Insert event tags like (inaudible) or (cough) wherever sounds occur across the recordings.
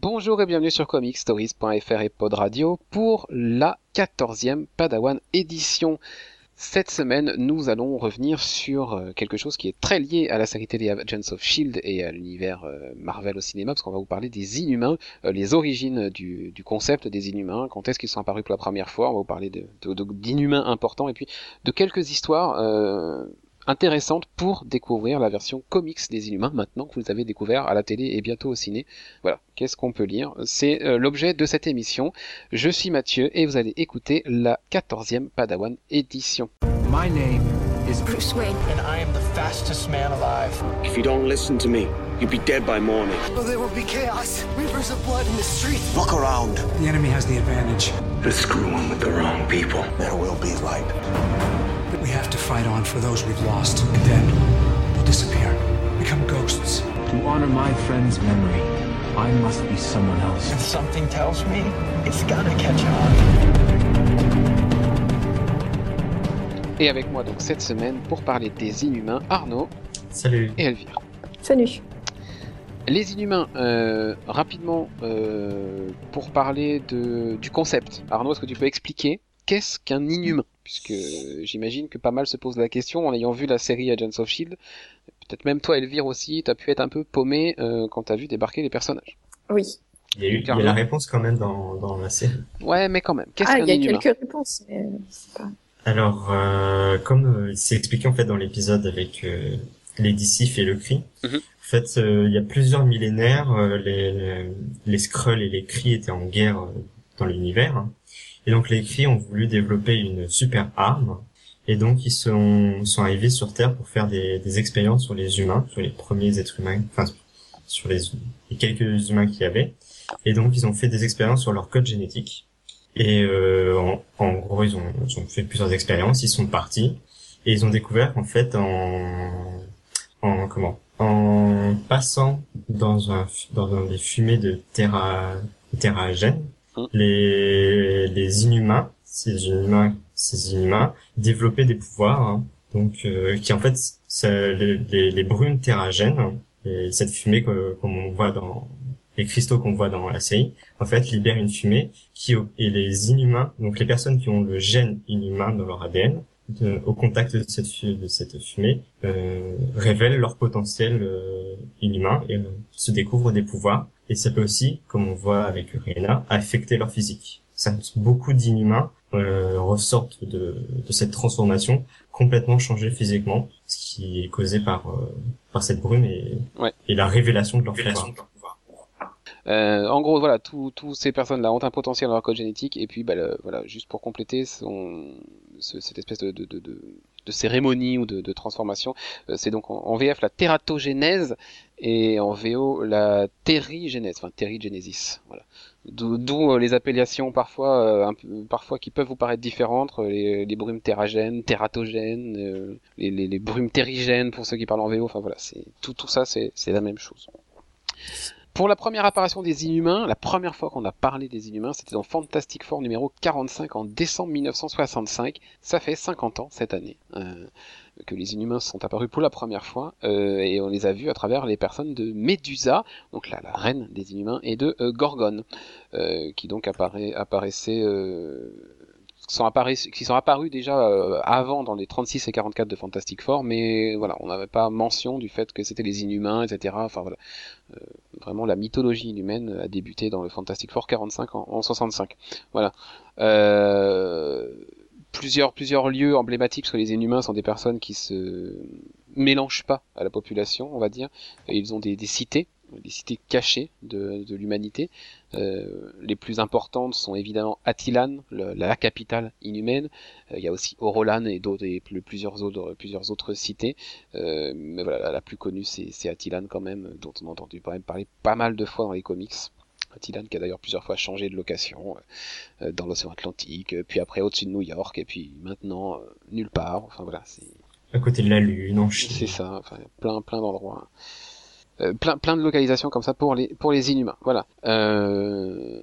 Bonjour et bienvenue sur comicstories.fr et Pod Radio pour la 14e Padawan édition. Cette semaine, nous allons revenir sur euh, quelque chose qui est très lié à la série télé Agents of Shield et à l'univers euh, Marvel au cinéma, parce qu'on va vous parler des Inhumains, euh, les origines du, concept des Inhumains, quand est-ce qu'ils sont apparus pour la première fois, on va vous parler d'Inhumains importants, et puis de quelques histoires intéressante pour découvrir la version comics des Inhumains maintenant que vous les avez découvert à la télé et bientôt au ciné. Voilà, qu'est-ce qu'on peut lire? C'est euh, l'objet de cette émission. Je suis Mathieu et vous allez écouter la 14e Padawan édition. My name is Bruce Wayne and I am the fastest man alive. If you don't listen to me, you'll be dead by morning. Oh, there will be chaos, rivers of blood in the streets. Look around. The enemy has the advantage. They're screwing with the wrong people. There will be light. We have to fight on for those we've lost, and then we'll disappear, become ghosts. To honor my friend's memory, I must be someone else. And something tells me it's gonna catch on. Et avec moi donc cette semaine pour parler des Inhumains, Arnaud. Salut. Et Elvire. Salut. Les Inhumains, euh, rapidement, euh, pour parler de, du concept. Arnaud, est-ce que tu peux expliquer qu'est-ce qu'un Inhumain? Puisque j'imagine que pas mal se posent la question en ayant vu la série Agents of Shield. Peut-être même toi, Elvire aussi, t'as pu être un peu paumé euh, quand t'as vu débarquer les personnages. Oui. Il y a eu il y a la réponse quand même dans, dans la série. Ouais, mais quand même. Qu'est-ce ah, il y a quelques réponses, mais euh, pas... Alors, euh, comme c'est expliqué en fait dans l'épisode avec les Dicif et le Cri, mhm. en fait, il y a plusieurs millénaires, les, les, les Skrulls et les Cris étaient en guerre dans l'univers. Hein. Et donc les Kree ont voulu développer une super arme. Et donc ils sont, sont arrivés sur Terre pour faire des, des expériences sur les humains, sur les premiers êtres humains, enfin sur les, les quelques humains qu'il y avait. Et donc ils ont fait des expériences sur leur code génétique. Et euh, en, en, gros ils ont, ils ont fait plusieurs expériences. Ils sont partis et ils ont découvert qu'en fait en, en comment, en passant dans un dans un, des fumées de terra, terragène, les, les inhumains, ces inhumains, ces inhumains développaient des pouvoirs, hein. donc euh, qui en fait, les, les, les, brumes terragènes, et cette fumée comme on voit dans les cristaux qu'on voit dans la série, en fait, libèrent une fumée qui et les inhumains, donc les personnes qui ont le gène inhumain dans leur ADN, au contact de cette, de cette fumée, euh, révèlent leur potentiel euh, inhumain et euh, se découvrent des pouvoirs et ça peut aussi, comme on voit avec Urena, affecter leur physique. Ça, beaucoup d'inhumains euh, ressortent de, de, cette transformation complètement changés physiquement, ce qui est causé par euh, par cette brume et, et la révélation de leur pouvoir. Euh, en gros, voilà, tous ces personnes-là ont un potentiel dans leur code génétique, et puis, bah, voilà, juste pour compléter son, cette espèce de, de, de, de, cérémonie ou de, transformation, euh, c'est donc en, VF la tératogénèse et en VO la terrigénèse, enfin terrigénésis, voilà. D'où euh, les appellations parfois, peu, parfois qui peuvent vous paraître différentes, les, les brumes terragènes, tératogènes, les, brumes terrigènes pour ceux qui parlent en VO, enfin voilà, c'est tout, tout ça, c'est la même chose. Pour la première apparition des Inhumains, la première fois qu'on a parlé des Inhumains, c'était dans Fantastic Four numéro 45 en décembre 1965. Ça fait 50 ans cette année euh, que les Inhumains sont apparus pour la première fois euh, et on les a vus à travers les personnes de Medusa, donc la, la reine des Inhumains, et de euh, Gorgon, qui donc apparaissait sont apparus, qui sont apparus déjà euh, avant dans les 36 et 44 de Fantastic Four, mais voilà, on n'avait pas mention du fait que c'était les Inhumains, etc. Enfin voilà, euh, vraiment la mythologie inhumaine a débuté dans le Fantastic Four 45 en, en 65. Voilà. Euh, plusieurs plusieurs lieux emblématiques parce que les Inhumains sont des personnes qui se mélangent pas à la population, on va dire. ils ont des cités des cités cachées de, de l'humanité. Euh, les plus importantes sont évidemment Attilan, la capitale inhumaine. Euh, il y a aussi Orolan et d'autres et plusieurs autres plusieurs autres cités. Euh, mais voilà, la, plus connue c'est Attilan quand même, dont on a entendu parler pas mal de fois dans les comics. Attilan qui a d'ailleurs plusieurs fois changé de location euh, dans l'océan Atlantique, puis après au-dessus de New York, et puis maintenant nulle part. Enfin voilà, c'est à côté de la Lune, en C'est ça, enfin plein plein d'endroits. Euh, plein, plein de localisations comme ça pour les, pour les Inhumains. Voilà. Euh,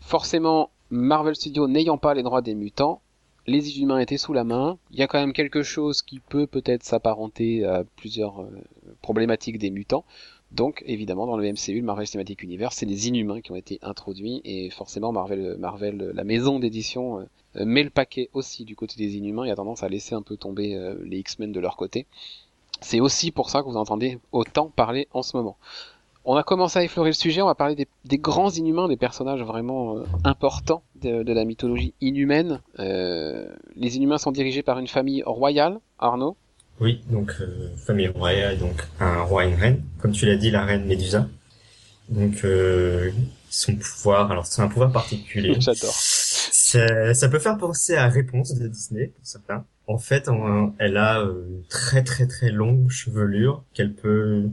forcément, Marvel Studios n'ayant pas les droits des mutants, les Inhumains étaient sous la main. Il y a quand même quelque chose qui peut peut-être s'apparenter à plusieurs euh, problématiques des mutants. Donc évidemment dans le MCU, le Marvel Cinematic Universe, c'est les Inhumains qui ont été introduits et forcément Marvel, Marvel, la maison d'édition euh, met le paquet aussi du côté des Inhumains et a tendance à laisser un peu tomber les X-Men de leur côté. C'est aussi pour ça que vous entendez autant parler en ce moment. On a commencé à effleurer le sujet, on va parler des, grands inhumains, des personnages vraiment euh, importants de, la mythologie inhumaine. les inhumains sont dirigés par une famille royale, Arnaud. Oui, donc famille royale, donc un roi et une reine. Comme tu l'as dit, la reine Médusa. Donc son pouvoir, alors c'est un pouvoir particulier. (laughs) J'adore. Ça, peut faire penser à Réponse de Disney pour certains. En fait, elle a euh, une très très très longue chevelure qu'elle peut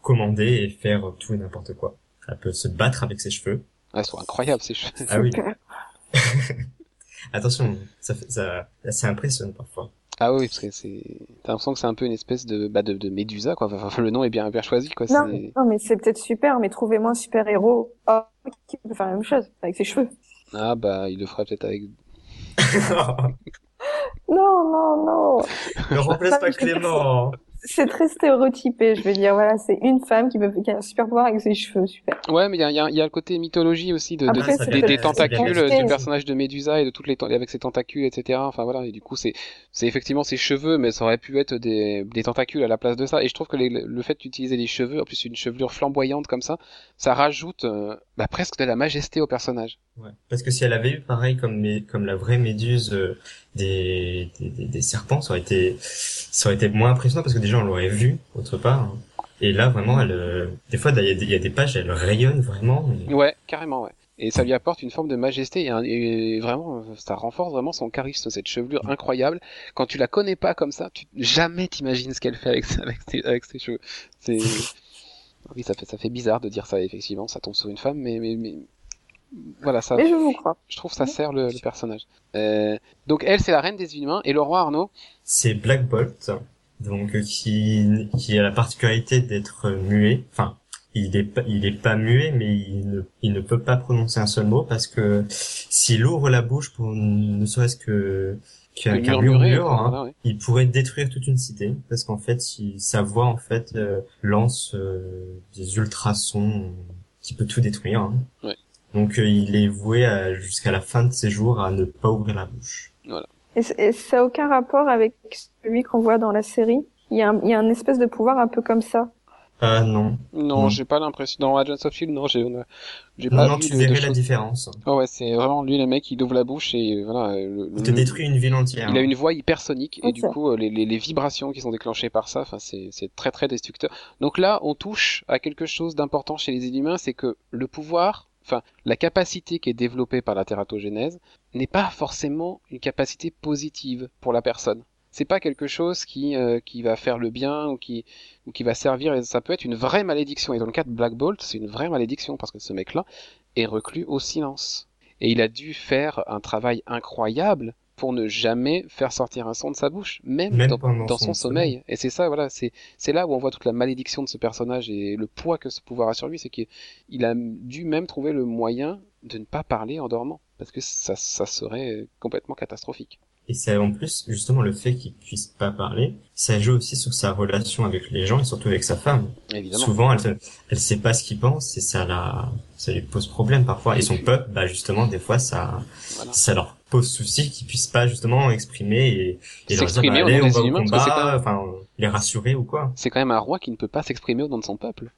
commander et faire tout et n'importe quoi. Elle peut se battre avec ses cheveux. Ah, elles sont incroyables ces cheveux. Ah oui. (laughs) (laughs) Attention, ça, ça, ça impressionne parfois. Ah oui, parce que c'est, t'as l'impression que c'est un peu une espèce de, bah, de, de Médusa, quoi. Enfin, le nom est bien, bien choisi, quoi. Non, non mais c'est peut-être super, mais trouvez-moi un super héros oh, qui peut faire la même chose avec ses cheveux. Ah bah, il le ferait peut-être avec. (laughs) non, non, non. Ne remplace pas Clément c'est très stéréotypé. Je veux dire, voilà, c'est une femme qui, peut, qui a un super pouvoir avec ses cheveux, super. Ouais, mais il y a, y, a, y a, le côté mythologie aussi de, des, des, tentacules du personnage de Médusa et de toutes les avec ses tentacules, etc. Enfin voilà, et du coup c'est c'est effectivement ses cheveux, mais ça aurait pu être des, des tentacules à la place de ça. Et je trouve que le fait d'utiliser des cheveux, en plus une chevelure flamboyante comme ça, ça rajoute euh, bah, presque de la majesté au personnage. Ouais. Parce que si elle avait eu pareil comme comme la vraie Méduse euh, des, des, des, serpents, ça aurait été ça aurait été moins impressionnant parce que déjà on l'aurait vu autre part. Hein. Et là vraiment, elle, euh, des fois il y, a des pages, elle rayonne vraiment. Ouais, carrément, ouais. Et ça lui apporte une forme de majesté et, vraiment, ça renforce vraiment son charisme, cette chevelure incroyable. Quand tu la connais pas comme ça, tu jamais t'imagines ce qu'elle fait avec, avec, ses, avec ses cheveux. C'est (laughs) oui, ça fait ça fait bizarre de dire ça effectivement, ça tombe sur une femme, mais mais, mais voilà ça. Mais je vous crois. Je trouve ça sert le, personnage. Euh, donc elle, c'est la reine des humains et le roi Arnaud. C'est Black Bolt, donc qui qui a la particularité d'être muet. Enfin, il est pas il est pas muet, mais il ne il ne peut pas prononcer un seul mot parce que s'il ouvre la bouche pour ne serait-ce que qu'un murmure, hein, il pourrait détruire toute une cité parce qu'en fait, sa voix en fait euh, lance euh, des ultrasons qui peut tout détruire. Hein. Ouais. Donc euh, il est voué jusqu'à la fin de ses jours à ne pas ouvrir la bouche. Voilà. Et, ça n'a aucun rapport avec celui qu'on voit dans la série? Il y, a un, il y a un espèce de pouvoir un peu comme ça. Ah non. Non, j'ai pas l'impression. Dans Agents of Shield, non, j'ai, j'ai pas. Non, tu verrais la différence. Oh ouais, c'est vraiment lui le mec, il ouvre la bouche et voilà. il te détruit une ville entière. Il a une voix hypersonique et du coup les, les, les, vibrations qui sont déclenchées par ça, enfin c'est, c'est très très destructeur. Donc là, on touche à quelque chose d'important chez les inhumains, c'est que le pouvoir enfin, la capacité qui est développée par la tératogénèse n'est pas forcément une capacité positive pour la personne. C'est pas quelque chose qui, euh, qui va faire le bien ou qui, ou qui va servir, et ça peut être une vraie malédiction. Et dans le cas de Black Bolt, c'est une vraie malédiction parce que ce mec-là est reclus au silence. Et il a dû faire un travail incroyable pour ne jamais faire sortir un son de sa bouche, même, dans, son, sommeil. Et c'est ça, voilà, c'est c'est là où on voit toute la malédiction de ce personnage et le poids que ce pouvoir a sur lui, c'est qu'il a dû même trouver le moyen de ne pas parler en dormant, parce que ça, ça serait complètement catastrophique. Et c'est en plus justement le fait qu'il puisse pas parler, ça joue aussi sur sa relation avec les gens et surtout avec sa femme. Évidemment. Souvent, elle elle sait pas ce qu'il pense et ça la ça lui pose problème parfois. Et, son peuple, bah justement, des fois ça ça leur pose souci qu'ils puissent pas justement exprimer et, et leur dire bah, allez, on va au combat, enfin les rassurer ou quoi. C'est quand même un roi qui ne peut pas s'exprimer au nom de son peuple.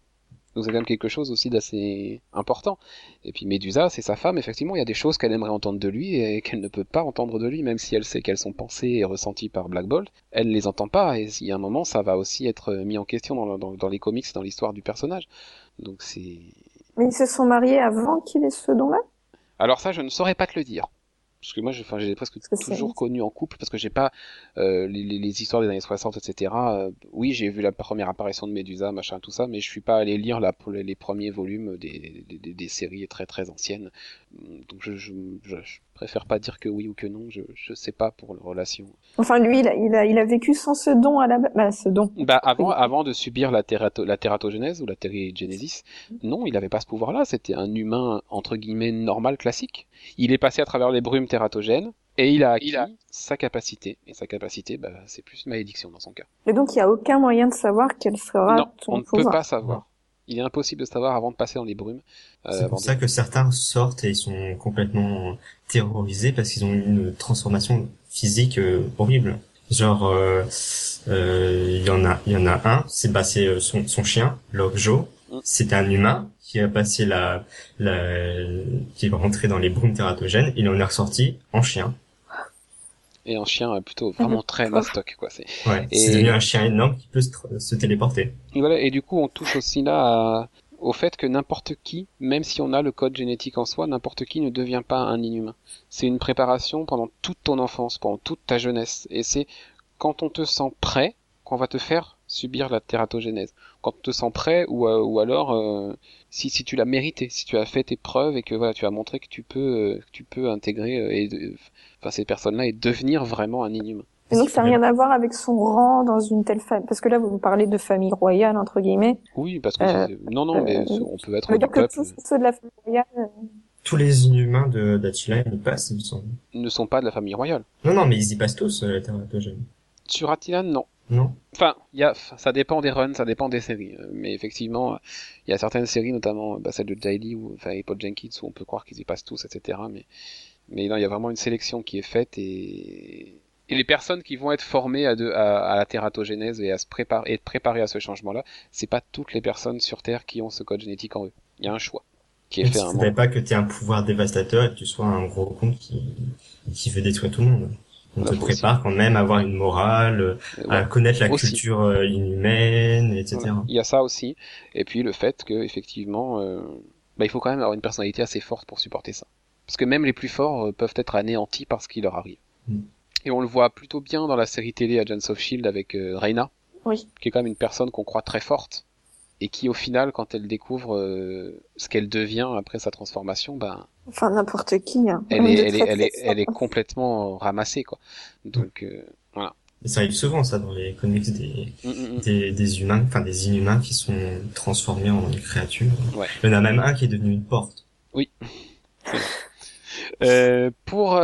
Donc c'est quand même quelque chose aussi d'assez important. Et puis Médusa, c'est sa femme, effectivement, il y a des choses qu'elle aimerait entendre de lui et qu'elle ne peut pas entendre de lui, même si elle sait qu'elles sont pensées et ressenties par Black Bolt, elle ne les entend pas, et il y a un moment, ça va aussi être mis en question dans, dans, dans les comics, dans l'histoire du personnage. Donc c'est... Mais ils se sont mariés avant qu'il ait ce don-là? Alors ça, je ne saurais pas te le dire parce que moi j'ai presque toujours connu en couple parce que j'ai pas euh, les, les, histoires des années 60 etc euh, oui j'ai vu la première apparition de Médusa machin tout ça mais je suis pas allé lire pour les, premiers volumes des, des, des, séries très très anciennes. Donc je, je, je, préfère pas dire que oui ou que non, je, je sais pas pour la relation. Enfin, lui, il a, il a, il a vécu sans ce don à la bah, ce don. Bah, avant, avant de subir la, térato, la ou la térigénésis, non, il avait pas ce pouvoir-là, c'était un humain, entre guillemets, normal, classique. Il est passé à travers les brumes tératogènes, et il a acquis a... sa capacité. Et sa capacité, bah, c'est plus une malédiction dans son cas. Et donc, il n'y a aucun moyen de savoir quel sera non, on ne peut pas savoir. Il est impossible de savoir avant de passer dans les brumes. Euh, c'est pour ça que certains sortent et ils sont complètement terrorisés parce qu'ils ont une transformation physique euh, horrible. Genre, il euh, y en a, il y en a un, c'est bah c'est son, son chien, Lockjaw. Mm. C'était un humain qui a passé la, la, qui est rentré dans les brumes tératogènes. Il en est ressorti en chien et un chien euh, plutôt vraiment très mastoc quoi c'est ouais, c'est devenu un chien énorme qui peut se, téléporter et voilà et du coup on touche aussi là au fait que n'importe qui même si on a le code génétique en soi n'importe qui ne devient pas un inhumain. C'est une préparation pendant toute ton enfance pendant toute ta jeunesse. Et c'est quand on te sent prêt qu'on va te faire subir la tératogénèse. Quand on te sent prêt ou, euh, alors euh, si, si tu l'as mérité si tu as fait tes preuves et que voilà tu as montré que tu peux que tu peux intégrer ces personnes-là et devenir vraiment un inhumain. Et donc ça n'a rien à voir avec son rang dans une telle famille, parce que là vous parlez de famille royale entre guillemets. Oui, parce que euh, non non, mais euh, on peut être du peuple. Que tous ceux de la famille royale. Euh, tous les inhumains de d'Attila y passent, ils sont. Ne sont pas de la famille royale. Non non, mais ils y passent tous la Terre Sur Attila, non. Non. Enfin, il y a, ça dépend des runs, ça dépend des séries. Mais effectivement, il y a certaines séries, notamment bah, celle de Daily ou enfin Paul Jenkins, où on peut croire qu'ils y passent tous, etc. Mais mais non, il y a vraiment une sélection qui est faite et, et les personnes qui vont être formées à, de, à, à la tératogénèse et à se préparer, et être préparées à ce changement-là, c'est pas toutes les personnes sur Terre qui ont ce code génétique en eux. Il y a un choix qui est fait. Il ne pas que tu aies un pouvoir dévastateur et que tu sois un gros con qui, qui veut détruire tout le monde. On te prépare quand même à avoir une morale, à connaître la culture euh, inhumaine, etc. Il y a ça aussi. Et puis le fait que effectivement, euh, bah, il faut quand même avoir une personnalité assez forte pour supporter ça. Parce que même les plus forts euh, peuvent être anéantis par ce qui leur arrive. Mm. Et on le voit plutôt bien dans la série télé Agents of Shield avec euh, Reina, oui. qui est quand même une personne qu'on croit très forte et qui au final, quand elle découvre euh, ce qu'elle devient après sa transformation, ben enfin n'importe qui, hein. elle, est, elle, est, elle, est, elle est complètement ramassée quoi. Donc voilà. Et ça arrive souvent ça dans les comics des, mm, mm, des, des, humains, enfin des inhumains qui sont transformés en créatures. Ouais. Il y en a même un qui est devenu une porte. Oui. (laughs) Euh, pour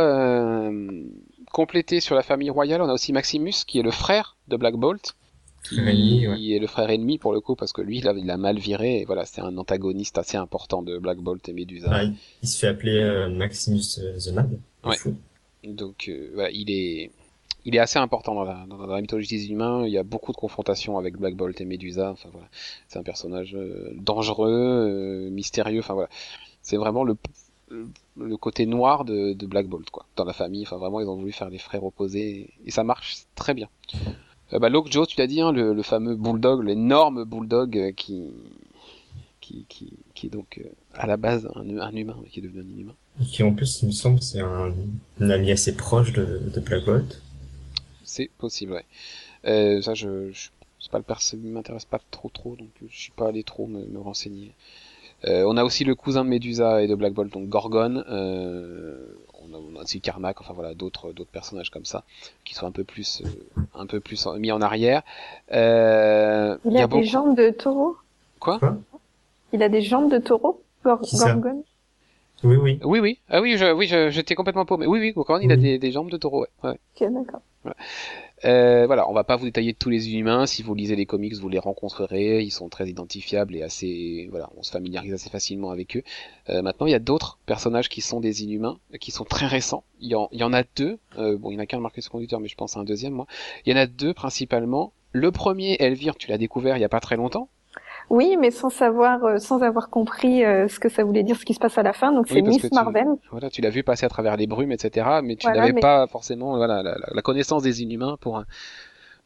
euh, compléter sur la famille royale, on a aussi Maximus, qui est le frère de Black Bolt, qui est le frère ennemi pour le coup, parce que lui, il a, il a mal viré, et voilà, c'est un antagoniste assez important de Black Bolt et Medusa. il, se fait appeler euh, Maximus the Mad. Ouais. Donc voilà, il est il est assez important dans la, dans la mythologie des humains. Il y a beaucoup de confrontations avec Black Bolt et Medusa. Enfin voilà, c'est un personnage dangereux, mystérieux. Enfin voilà, c'est vraiment le le côté noir de, de, Black Bolt quoi. Dans la famille enfin vraiment ils ont voulu faire les frères opposés et, ça marche très bien. Euh, bah, Joe tu l'as dit hein, le, le, fameux bulldog l'énorme bulldog euh, qui, qui qui qui est donc euh, à la base un, un humain qui est devenu un inhumain. Et qui en plus il me semble c'est un, un, ami assez proche de, de Black Bolt. C'est possible ouais. Euh, ça je, je c'est pas le perso m'intéresse pas trop trop donc je suis pas allé trop me, me renseigner on a aussi le cousin de Medusa et de Black Bolt, donc Gorgon. Euh, on, a, on a aussi Carmack, enfin voilà, d'autres d'autres personnages comme ça qui sont un peu plus euh, un peu plus mis en arrière. Euh, il, a, a des jambes de taureau? Quoi, Il a des jambes de taureau, Gorgon? Oui, oui. Oui, oui. Ah oui, je, oui, j'étais complètement paumé. Oui, oui, Gorgon, il a des, des jambes de taureau, ouais. ouais. Ok, d'accord. Ouais. Euh, voilà, on va pas vous détailler tous les humains. Si vous lisez les comics, vous les rencontrerez. Ils sont très identifiables et assez, voilà, on se familiarise assez facilement avec eux. Euh, maintenant, il y a d'autres personnages qui sont des inhumains, qui sont très récents. Il y en, il y en a deux. Euh, bon, il y en a qu'un marqué sur conducteur, mais je pense à un deuxième, moi. Il y en a deux principalement. Le premier, Elvire, tu l'as découvert il y a pas très longtemps. Oui, mais sans savoir, euh, sans avoir compris euh, ce que ça voulait dire, ce qui se passe à la fin. Donc c'est Miss Marvel. Voilà, tu l'as vu passer à travers les brumes, etc. Mais tu n'avais pas forcément voilà la, la, connaissance des Inhumains pour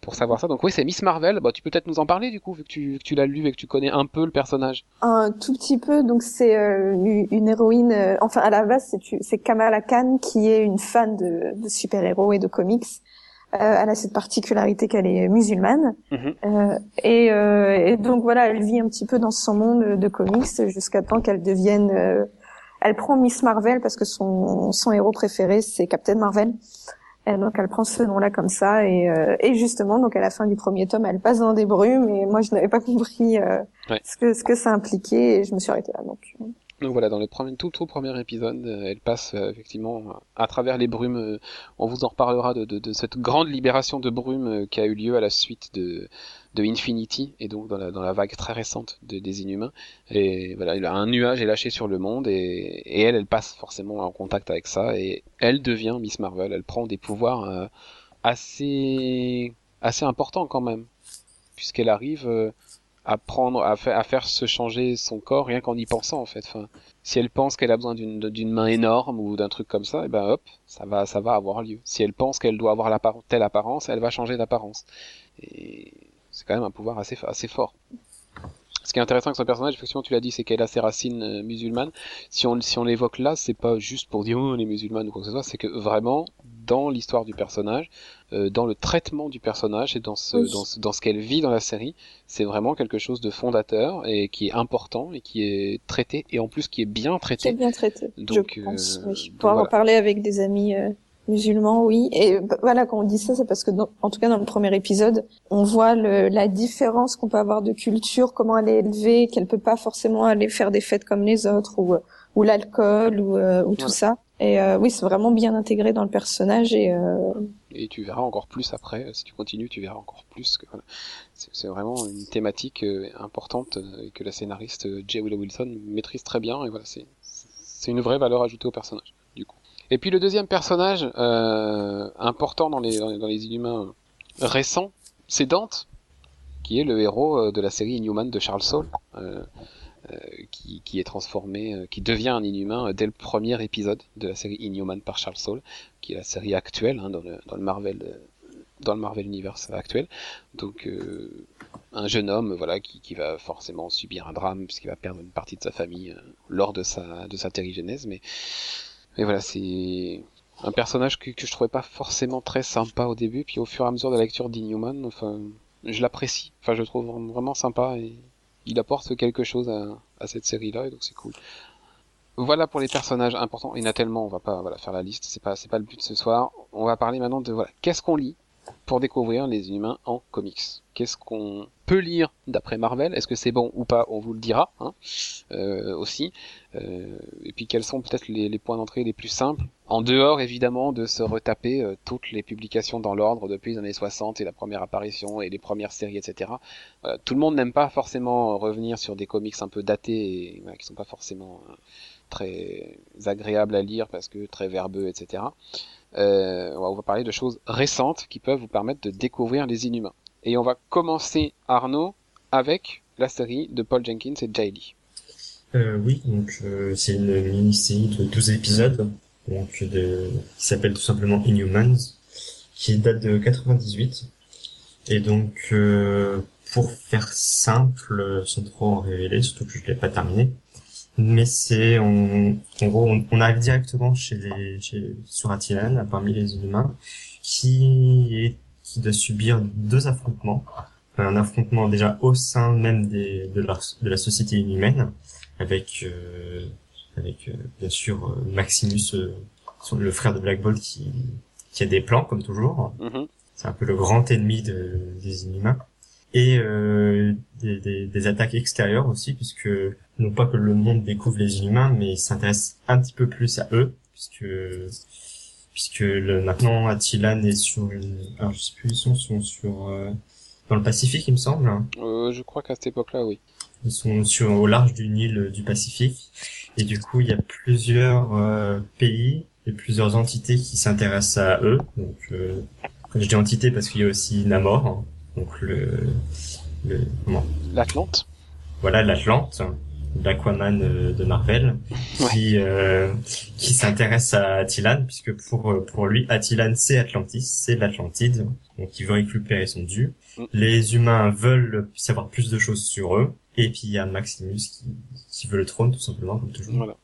pour savoir ça. Donc oui, c'est Miss Marvel. Bah, tu peux peut-être nous en parler du coup, vu que tu, que tu l'as lu et que tu connais un peu le personnage. Un tout petit peu. Donc c'est euh, une héroïne. enfin, à la base, c'est Kamala Khan qui est une fan de, de super-héros et de comics euh, elle a cette particularité qu'elle est musulmane. Mhm. Euh, et, euh, et, donc voilà, elle vit un petit peu dans son monde de comics jusqu'à temps qu'elle devienne. Euh, elle prend Miss Marvel parce que son, son héros préféré c'est Captain Marvel. Et donc elle prend ce nom-là comme ça et, euh, et justement donc à la fin du premier tome elle passe dans des brumes et moi je n'avais pas compris ouais. ce que ce que ça impliquait et je me suis arrêtée là donc. Donc voilà, dans le tout, premier épisode, euh, elle passe euh, effectivement à travers les brumes. Euh, on vous en reparlera de, cette grande libération de brumes qui a eu lieu à la suite de, Infinity et donc dans la, vague très récente de, des Inhumains. Et voilà, un nuage est lâché sur le monde et, et elle, elle passe forcément en contact avec ça et elle devient Miss Marvel. Elle prend des pouvoirs assez assez importants quand même, puisqu'elle arrive à à, faire se changer son corps rien qu'en y pensant en fait. Enfin, si elle pense qu'elle a besoin d'une main énorme ou d'un truc comme ça, et eh ben hop, ça va, ça va avoir lieu. Si elle pense qu'elle doit avoir telle apparence, elle va changer d'apparence. Et c'est quand même un pouvoir assez, assez fort. Ce qui est intéressant avec son personnage, effectivement, tu l'as dit, c'est qu'elle a ses racines euh, musulmanes. Si on, si on l'évoque là, c'est pas juste pour dire oh, on est ou quoi que ce soit, c'est que vraiment, dans l'histoire du personnage, euh, dans le traitement du personnage et dans ce, dans ce, dans ce qu'elle vit dans la série, c'est vraiment quelque chose de fondateur et qui est important et qui est traité et en plus qui est bien traité. Qui est bien traité. Donc, je pense, euh, oui. Pour avoir parlé avec des amis euh, musulmans, oui. Et bah, voilà, quand on dit ça, c'est parce que, en tout cas, dans le premier épisode, on voit le, la différence qu'on peut avoir de culture, comment elle est élevée, qu'elle peut pas forcément aller faire des fêtes comme les autres ou, ou l'alcool ou, ou tout ça. Et euh, oui, c'est vraiment bien intégré dans le personnage et. Euh... Et tu verras encore plus après, si tu continues, tu verras encore plus que c'est vraiment une thématique euh, importante euh, que la scénariste J. Willow Wilson maîtrise très bien et voilà, c'est une vraie valeur ajoutée au personnage du coup. Et puis le deuxième personnage euh, important dans les dans les Inhumains récents, c'est Dante, qui est le héros de la série Inhuman de Charles Saul. Euh, qui, est transformé, euh, qui devient un inhumain euh, dès le premier épisode de la série Inhuman par Charles Soule, qui est la série actuelle hein, dans, le, Marvel dans le Marvel Universe actuel. Donc un jeune homme voilà qui, qui, va forcément subir un drame puisqu'il va perdre une partie de sa famille lors de sa de sa terrigenèse mais mais voilà, c'est un personnage que, que je trouvais pas forcément très sympa au début puis au fur et à mesure de la lecture d'Inhuman, enfin je l'apprécie. Enfin je le trouve vraiment sympa et il apporte quelque chose à, cette série-là, et donc c'est cool. Voilà pour les personnages importants. Il y en a tellement, on va pas faire la liste, c'est pas, pas le but de ce soir. On va parler maintenant de voilà, qu'est-ce qu'on lit pour découvrir les humains en comics. Qu'est-ce qu'on peut lire d'après Marvel? Est-ce que c'est bon ou pas? On vous le dira hein, euh, aussi. Euh, et puis quels sont peut-être les, points d'entrée les plus simples? En dehors évidemment de se retaper euh, toutes les publications dans l'ordre depuis les années 60 et la première apparition et les premières séries, etc. tout le monde n'aime pas forcément revenir sur des comics un peu datés et qui sont pas forcément très agréables à lire parce que très verbeux, etc. Euh, on va parler de choses récentes qui peuvent vous permettre de découvrir les Inhumains. Et on va commencer, Arnaud, avec la série de Paul Jenkins et Jay Lee. Euh, oui, donc euh, c'est une mini-série de 12 épisodes, donc qui s'appelle tout simplement Inhumans, qui date de 98. Et donc, pour faire simple, sans trop en révéler, surtout que je l'ai pas terminé, mais c'est on, en gros on, arrive directement chez les chez, sur Attilan parmi les humains qui est qui doit subir deux affrontements. Un affrontement déjà au sein même des de la société inhumaine avec euh, avec euh, bien sûr euh, Maximus le frère de Black Bolt qui qui a des plans comme toujours. Mm-hmm. c'est un peu le grand ennemi de, des inhumains et euh, des, des, des, attaques extérieures aussi, puisque non pas que le monde découvre les inhumains, mais il s'intéresse un petit peu plus à eux, puisque puisque le, maintenant Attilan est sur une, alors je sais plus ils sont, sont sur euh, dans le Pacifique il me semble. Euh, je crois qu'à cette époque-là oui. Ils sont sur au large d'une île du Pacifique et du coup il y a plusieurs euh, pays et plusieurs entités qui s'intéressent à eux. Donc euh, quand je dis entité parce qu'il y a aussi Namor. Hein donc le, le comment L'Atlante. Voilà l'Atlante, l'Aquaman euh, de Marvel, qui euh, qui s'intéresse à Attilan puisque pour euh, pour lui Attilan c'est Atlantis, c'est l'Atlantide, donc il veut récupérer son dû. Mm. Les humains veulent savoir plus de choses sur eux, et puis il y a Maximus qui, qui veut le trône tout simplement comme toujours. Voilà.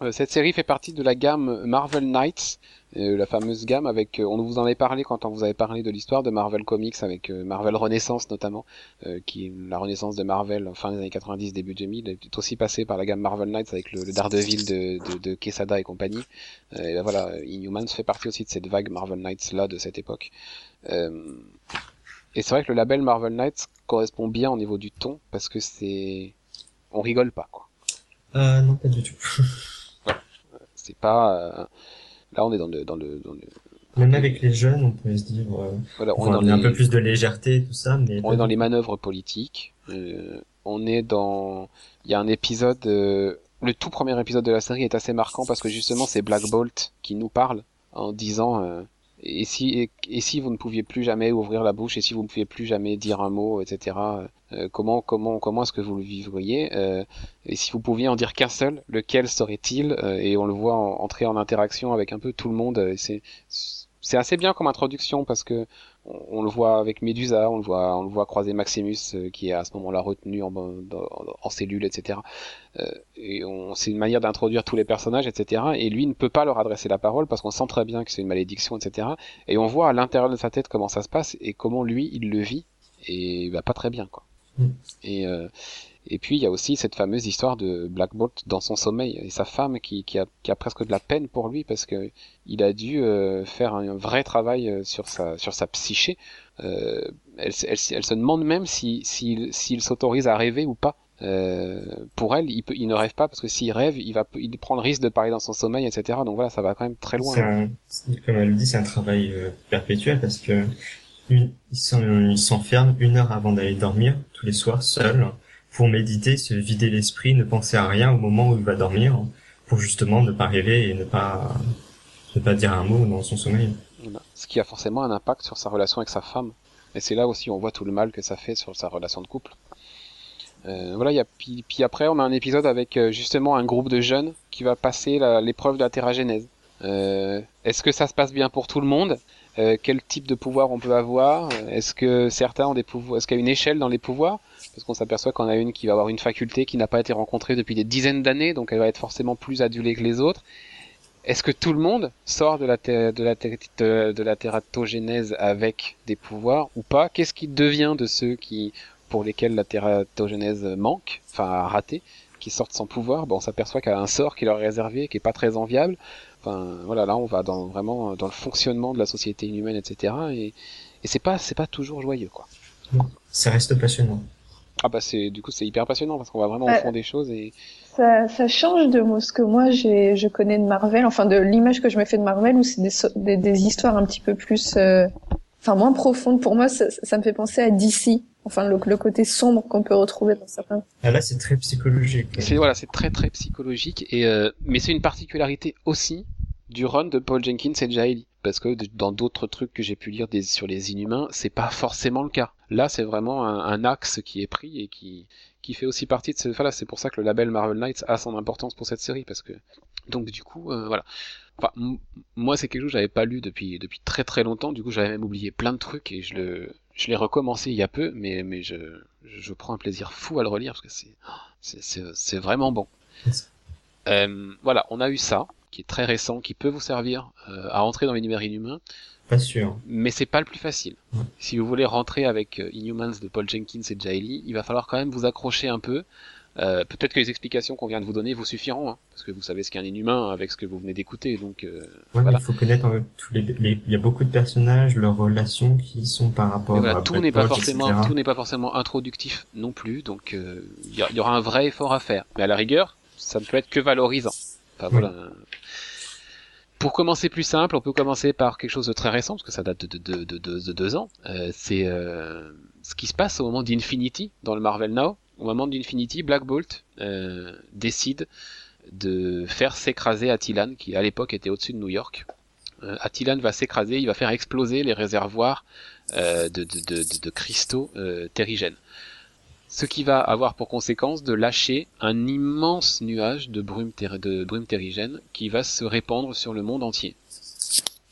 Euh, cette série fait partie de la gamme Marvel Knights, euh, la fameuse gamme avec, euh, on vous en avait parlé quand on vous avait parlé de l'histoire de Marvel Comics avec Marvel Renaissance notamment, qui est la renaissance de Marvel fin des années 90, début 2000, est aussi passé par la gamme Marvel Knights avec le, le Daredevil de, de, de, Quesada et compagnie. et ben voilà, Inhumans fait partie aussi de cette vague Marvel Knights là de cette époque. et c'est vrai que le label Marvel Knights correspond bien au niveau du ton parce que c'est, on rigole pas quoi. Euh, non, pas du tout. (laughs) C'est pas. Là, on est dans le, dans le, dans le, même avec les jeunes, on peut se dire, euh, voilà, on, est dans un peu plus de légèreté, tout ça, mais on est dans les manœuvres politiques. Euh, on est dans, il y a un épisode, euh, le tout premier épisode de la série est assez marquant parce que justement c'est Black Bolt qui nous parle en disant euh, et si et, si vous ne pouviez plus jamais ouvrir la bouche et si vous ne pouviez plus jamais dire un mot, etc. Euh, comment comment comment est-ce que vous le vivriez euh, Et si vous pouviez en dire qu'un seul, lequel serait-il Et on le voit entrer en interaction avec un peu tout le monde. C'est c'est assez bien comme introduction parce que on, le voit avec Medusa, on le voit, on le voit croiser Maximus euh, qui est à ce moment-là retenu en, cellule, etc. Euh, et c'est une manière d'introduire tous les personnages, etc. Et lui ne peut pas leur adresser la parole parce qu'on sent très bien que c'est une malédiction, etc. Et on voit à l'intérieur de sa tête comment ça se passe et comment lui il le vit et bah, pas très bien quoi. Mm. Et euh, et puis il y a aussi cette fameuse histoire de Black Bolt dans son sommeil et sa femme qui, qui, a, qui a presque de la peine pour lui parce que il a dû euh, faire un, vrai travail euh, sur sa sur sa psyché. Euh, elle, elle, elle, se demande même si s'il si, s'autorise à rêver ou pas. Euh, pour elle, il, peut, il ne rêve pas parce que s'il rêve, il va, il prend le risque de parler dans son sommeil, etc. Donc voilà, ça va quand même très loin. Un, comme elle le dit, c'est un travail euh, perpétuel parce que une, il s'enferme une heure avant d'aller dormir tous les soirs seul pour méditer, se vider l'esprit, ne penser à rien au moment où il va dormir, pour justement ne pas rêver et ne pas ne pas dire un mot dans son sommeil. Ce qui a forcément un impact sur sa relation avec sa femme. Et c'est là aussi on voit tout le mal que ça fait sur sa relation de couple. Euh, voilà, y a, puis, puis, après on a un épisode avec euh, justement un groupe de jeunes qui va passer l'épreuve de la terragénèse. Euh, Est-ce que ça se passe bien pour tout le monde? Euh, Quel type de pouvoir on peut avoir? Est-ce que certains ont des pouvoirs Est-ce qu'il y a une échelle dans les pouvoirs? Parce qu'on s'aperçoit qu'on a une qui va avoir une faculté qui n'a pas été rencontrée depuis des dizaines d'années, donc elle va être forcément plus adulée que les autres. Est-ce que tout le monde sort de la, de la, de, tératogénèse avec des pouvoirs ou pas? Qu'est-ce qui devient de ceux qui, pour lesquels la tératogénèse manque, enfin a raté, qui sortent sans pouvoir Bon, on s'aperçoit qu'elle a un sort qui leur est réservé, qui est pas très enviable. Enfin, voilà, là, on va dans vraiment dans le fonctionnement de la société inhumaine, etc. Et, et c'est pas, c'est pas toujours joyeux, quoi. Ça reste passionnant. Ah bah c'est du coup c'est hyper passionnant parce qu'on va vraiment au fond des choses et ça, ça change de ce que moi j'ai je connais de Marvel, enfin de l'image que je me fais de Marvel où c'est des, des, histoires un petit peu plus, euh, enfin moins profondes. Pour moi, ça, ça, me fait penser à DC, enfin le, le côté sombre qu'on peut retrouver dans certains. Ah là c'est très psychologique. C'est voilà c'est très très psychologique et euh, mais c'est une particularité aussi du run de Paul Jenkins et Jaeli parce que dans d'autres trucs que j'ai pu lire des, sur les inhumains, c'est pas forcément le cas. Là, c'est vraiment un, axe qui est pris et qui, qui fait aussi partie de ce. Voilà, c'est pour ça que le label Marvel Knights a son importance pour cette série, parce que donc du coup, euh, voilà. Enfin, moi, c'est quelque chose que j'avais pas lu depuis depuis très très longtemps. Du coup, j'avais même oublié plein de trucs et je le je l'ai recommencé il y a peu, mais mais je je prends un plaisir fou à le relire parce que c'est c'est c'est vraiment bon. Euh, voilà, on a eu ça qui est très récent, qui peut vous servir euh, à entrer dans l'univers inhumain. Pas sûr. Mais c'est pas le plus facile. Si vous voulez rentrer avec euh, Inhumans de Paul Jenkins et Jaili, il va falloir quand même vous accrocher un peu. Euh, peut-être que les explications qu'on vient de vous donner vous suffiront, hein, parce que vous savez ce qu'est un inhumain avec ce que vous venez d'écouter. Donc, euh, voilà. il faut connaître tous les, Il y a beaucoup de personnages, leurs relations qui sont par rapport à tout n'est pas forcément tout n'est pas forcément introductif non plus. Donc, il y, y, aura un vrai effort à faire. Mais à la rigueur, ça ne peut être que valorisant. Enfin, voilà. Pour commencer plus simple, on peut commencer par quelque chose de très récent, parce que ça date de, de, de, de deux ans. Euh, c'est euh, ce qui se passe au moment d'Infinity, dans le Marvel Now. Au moment d'Infinity, Black Bolt euh, décide de faire s'écraser Attilan, qui à l'époque était au-dessus de New York. Euh, Attilan va s'écraser, il va faire exploser les réservoirs euh, de, de, de, cristaux euh, terrigènes ce qui va avoir pour conséquence de lâcher un immense nuage de brume, de terrigène qui va se répandre sur le monde entier.